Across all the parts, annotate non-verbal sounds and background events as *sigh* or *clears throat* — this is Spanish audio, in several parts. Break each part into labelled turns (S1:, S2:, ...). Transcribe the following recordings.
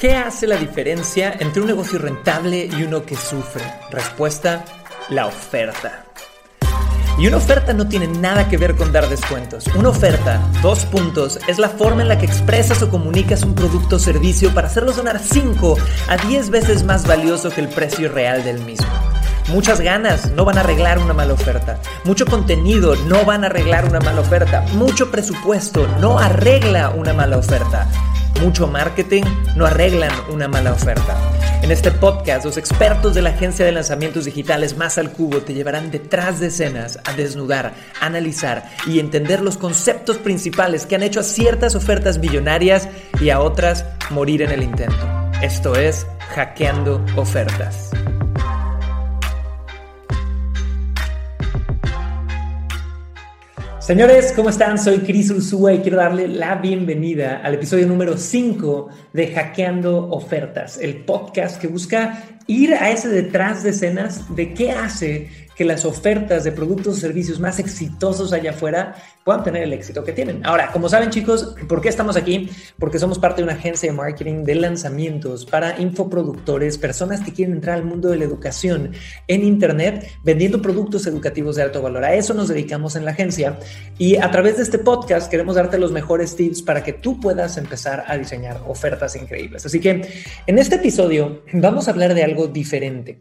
S1: ¿Qué hace la diferencia entre un negocio rentable y uno que sufre? Respuesta, la oferta. Y una oferta no tiene nada que ver con dar descuentos. Una oferta, dos puntos, es la forma en la que expresas o comunicas un producto o servicio para hacerlo sonar 5 a 10 veces más valioso que el precio real del mismo. Muchas ganas no van a arreglar una mala oferta. Mucho contenido no van a arreglar una mala oferta. Mucho presupuesto no arregla una mala oferta mucho marketing no arreglan una mala oferta. En este podcast, los expertos de la agencia de lanzamientos digitales Más al Cubo te llevarán detrás de escenas a desnudar, analizar y entender los conceptos principales que han hecho a ciertas ofertas millonarias y a otras morir en el intento. Esto es Hackeando Ofertas. Señores, ¿cómo están? Soy Cris Ursúa y quiero darle la bienvenida al episodio número 5 de Hackeando Ofertas, el podcast que busca ir a ese detrás de escenas de qué hace que las ofertas de productos o servicios más exitosos allá afuera puedan tener el éxito que tienen. Ahora, como saben chicos, ¿por qué estamos aquí? Porque somos parte de una agencia de marketing de lanzamientos para infoproductores, personas que quieren entrar al mundo de la educación en Internet vendiendo productos educativos de alto valor. A eso nos dedicamos en la agencia y a través de este podcast queremos darte los mejores tips para que tú puedas empezar a diseñar ofertas increíbles. Así que en este episodio vamos a hablar de algo diferente.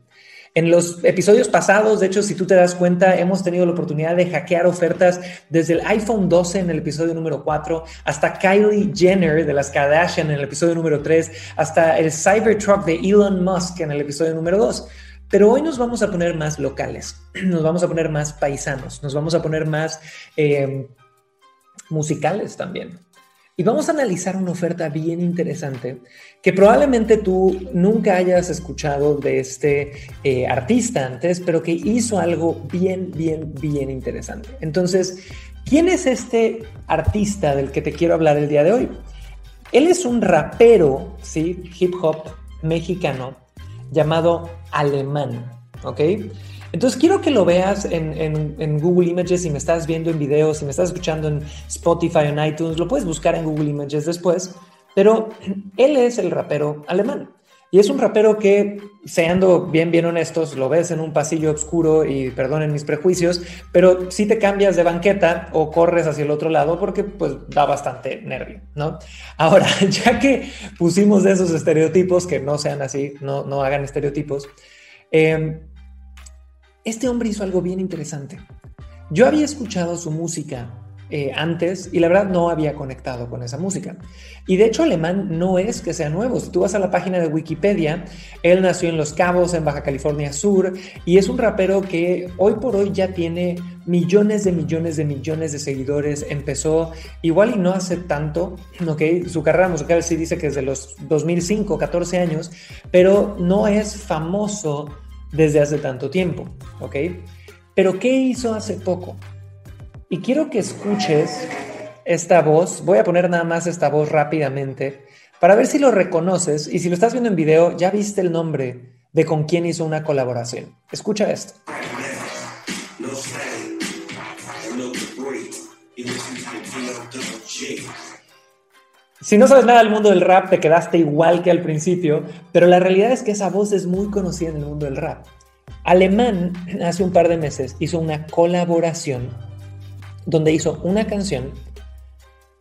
S1: En los episodios pasados, de hecho, si tú te das cuenta, hemos tenido la oportunidad de hackear ofertas desde el iPhone 12 en el episodio número 4 hasta Kylie Jenner de las Kardashian en el episodio número 3, hasta el Cybertruck de Elon Musk en el episodio número 2. Pero hoy nos vamos a poner más locales, *clears throat* nos vamos a poner más paisanos, nos vamos a poner más eh, musicales también. Y vamos a analizar una oferta bien interesante que probablemente tú nunca hayas escuchado de este eh, artista antes, pero que hizo algo bien, bien, bien interesante. Entonces, ¿quién es este artista del que te quiero hablar el día de hoy? Él es un rapero, ¿sí? Hip hop mexicano llamado Alemán, ¿ok? Entonces quiero que lo veas en, Google Images si me estás viendo en videos, si me estás escuchando en Spotify o en iTunes, lo puedes buscar en Google Images después, pero él es el rapero alemán. Y es un rapero que, seando bien, bien honestos, lo ves en un pasillo oscuro y perdonen mis prejuicios, pero si te cambias de banqueta o corres hacia el otro lado porque pues da bastante nervio, ¿no? Ahora, *laughs* ya que pusimos esos estereotipos, que no sean así, no, no hagan estereotipos, eh, este hombre hizo algo bien interesante. Yo había escuchado su música eh, antes y la verdad no había conectado con esa música. Y de hecho alemán no es que sea nuevo. Si tú vas a la página de Wikipedia, él nació en Los Cabos, en Baja California Sur, y es un rapero que hoy por hoy ya tiene millones de millones de millones de seguidores. Empezó igual y no hace tanto, ¿ok? Su carrera musical sí dice que es de los 2005, 14 años, pero no es famoso desde hace tanto tiempo, ¿ok? Pero ¿qué hizo hace poco? Y quiero que escuches esta voz, voy a poner nada más esta voz rápidamente, para ver si lo reconoces y si lo estás viendo en video, ya viste el nombre de con quién hizo una colaboración. Escucha esto. Si no sabes nada del mundo del rap, te quedaste igual que al principio, pero la realidad es que esa voz es muy conocida en el mundo del rap. Alemán *clears throat* hace un par de meses hizo una colaboración donde hizo una canción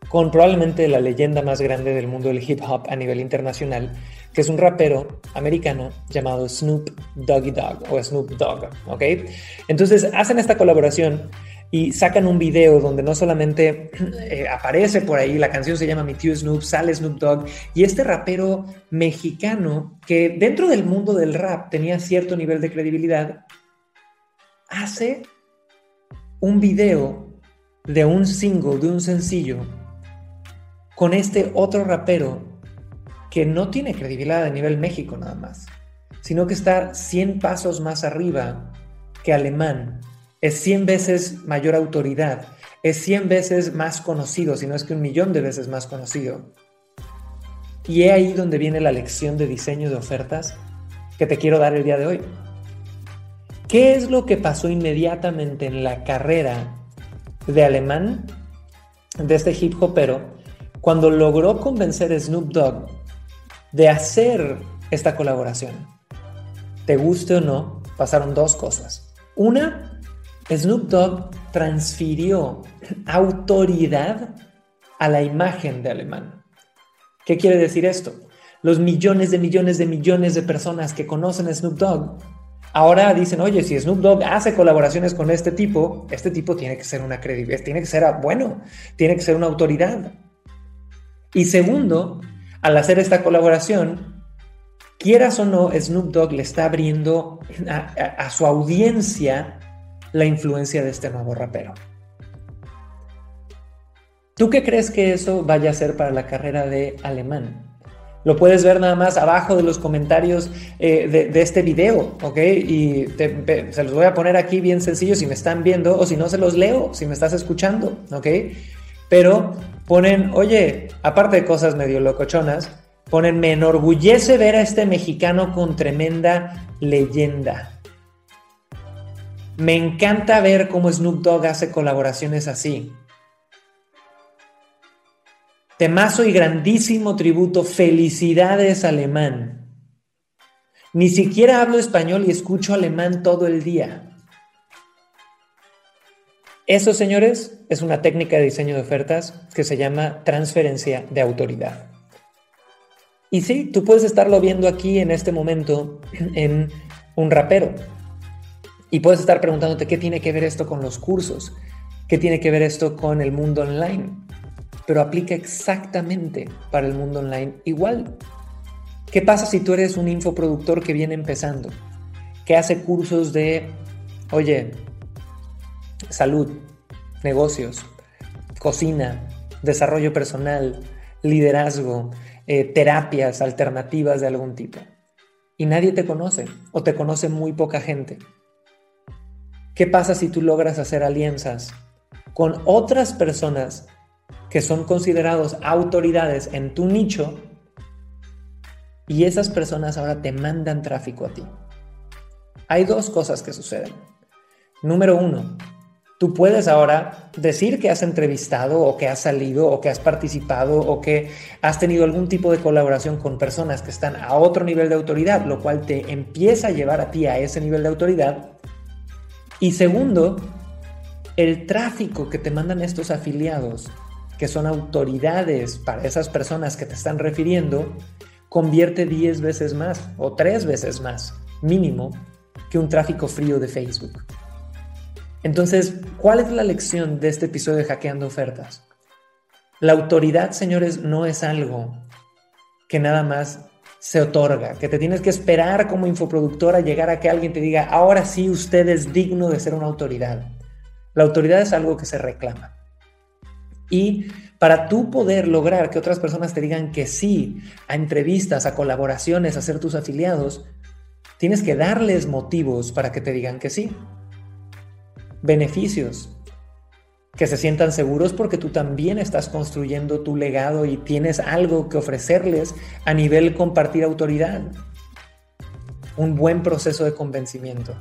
S1: con probablemente la leyenda más grande del mundo del hip hop a nivel internacional, que es un rapero americano llamado Snoop Doggy Dogg o Snoop Dogg, ¿ok? Entonces hacen esta colaboración y sacan un video donde no solamente eh, aparece por ahí, la canción se llama Mi tío Snoop, sale Snoop Dogg y este rapero mexicano que dentro del mundo del rap tenía cierto nivel de credibilidad, hace un video de un single, de un sencillo, con este otro rapero que no tiene credibilidad a nivel México nada más, sino que está 100 pasos más arriba que alemán es 100 veces mayor autoridad, es 100 veces más conocido, si no es que un millón de veces más conocido. Y es ahí donde viene la lección de diseño de ofertas que te quiero dar el día de hoy. ¿Qué es lo que pasó inmediatamente en la carrera de alemán, de este hip hopero, cuando logró convencer a Snoop Dogg de hacer esta colaboración, te guste o no, pasaron dos cosas. Una, Snoop Dogg transfirió autoridad a la imagen de alemán. ¿Qué quiere decir esto? Los millones de millones de millones de personas que conocen a Snoop Dogg ahora dicen, oye, si Snoop Dogg hace colaboraciones con este tipo, este tipo tiene que ser una credibilidad, tiene que ser bueno, tiene que ser una autoridad. Y segundo, al hacer esta colaboración, quieras o no, Snoop Dogg le está abriendo a su audiencia la influencia de este nuevo rapero. ¿Tú qué crees que eso vaya a ser para la carrera de alemán? Lo puedes ver nada más abajo de los comentarios eh, de, este video, ¿ok? Y se los voy a poner aquí bien sencillo si me están viendo o si no se los leo, si me estás escuchando, ¿ok? Pero ponen, oye, aparte de cosas medio locochonas, ponen, me enorgullece ver a este mexicano con tremenda leyenda. Me encanta ver cómo Snoop Dogg hace colaboraciones así. Temazo y grandísimo tributo. Felicidades, alemán. Ni siquiera hablo español y escucho alemán todo el día. Eso, señores, es una técnica de diseño de ofertas que se llama transferencia de autoridad. Y sí, tú puedes estarlo viendo aquí en este momento en un rapero. Y puedes estar preguntándote qué tiene que ver esto con los cursos, qué tiene que ver esto con el mundo online pero aplica exactamente para el mundo online igual. ¿Qué pasa si tú eres un infoproductor que viene empezando, que hace cursos de, oye, salud, negocios, cocina, desarrollo personal, liderazgo, eh, terapias alternativas de algún tipo? Y nadie te conoce o te conoce muy poca gente. ¿Qué pasa si tú logras hacer alianzas con otras personas que son considerados autoridades en tu nicho y esas personas ahora te mandan tráfico a ti. Hay dos cosas que suceden. Número uno, tú puedes ahora decir que has entrevistado o que has salido o que has participado o que has tenido algún tipo de colaboración con personas que están a otro nivel de autoridad, lo cual te empieza a llevar a ti a ese nivel de autoridad. Y segundo, el tráfico que te mandan estos afiliados que son autoridades para esas personas que te están refiriendo, convierte 10 veces más o 3 veces más mínimo que un tráfico frío de Facebook. Entonces, ¿cuál es la lección de este episodio de Hackeando Ofertas? La autoridad, señores, no es algo que nada más se otorga, que te tienes que esperar como infoproductora a llegar a que alguien te diga, ahora sí usted es digno de ser una autoridad. La autoridad es algo que se reclama. Y para tú poder lograr que otras personas te digan que sí a entrevistas, a colaboraciones, a ser tus afiliados, tienes que darles motivos para que te digan que sí. Beneficios. Que se sientan seguros porque tú también estás construyendo tu legado y tienes algo que ofrecerles a nivel compartir autoridad. Un buen proceso de convencimiento.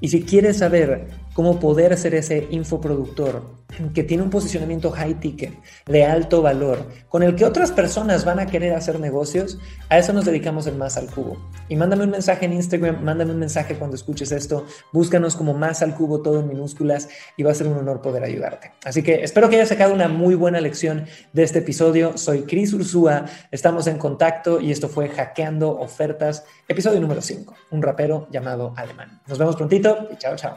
S1: Y si quieres saber cómo poder ser ese infoproductor que tiene un posicionamiento high ticket, de alto valor, con el que otras personas van a querer hacer negocios, a eso nos dedicamos en Más al Cubo. Y mándame un mensaje en Instagram, mándame un mensaje cuando escuches esto, búscanos como Más al Cubo, todo en minúsculas, y va a ser un honor poder ayudarte. Así que espero que hayas sacado una muy buena lección de este episodio. Soy Cris Ursúa, estamos en contacto y esto fue Hackeando Ofertas, episodio número 5, un rapero llamado Alemán. Nos vemos prontito y chao, chao.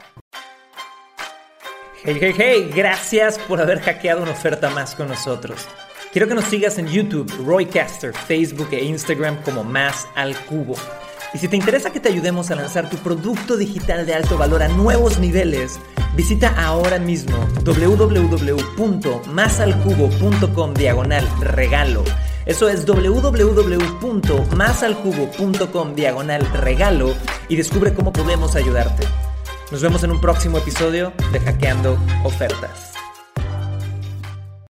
S1: Hey, hey, hey, gracias por haber hackeado una oferta más con nosotros. Quiero que nos sigas en YouTube, Roycaster, Facebook e Instagram como Más al Cubo. Y si te interesa que te ayudemos a lanzar tu producto digital de alto valor a nuevos niveles, visita ahora mismo www.masalcubo.com diagonal regalo. Eso es www.masalcubo.com diagonal regalo y descubre cómo podemos ayudarte. Nos vemos en un próximo episodio de Hackeando Ofertas.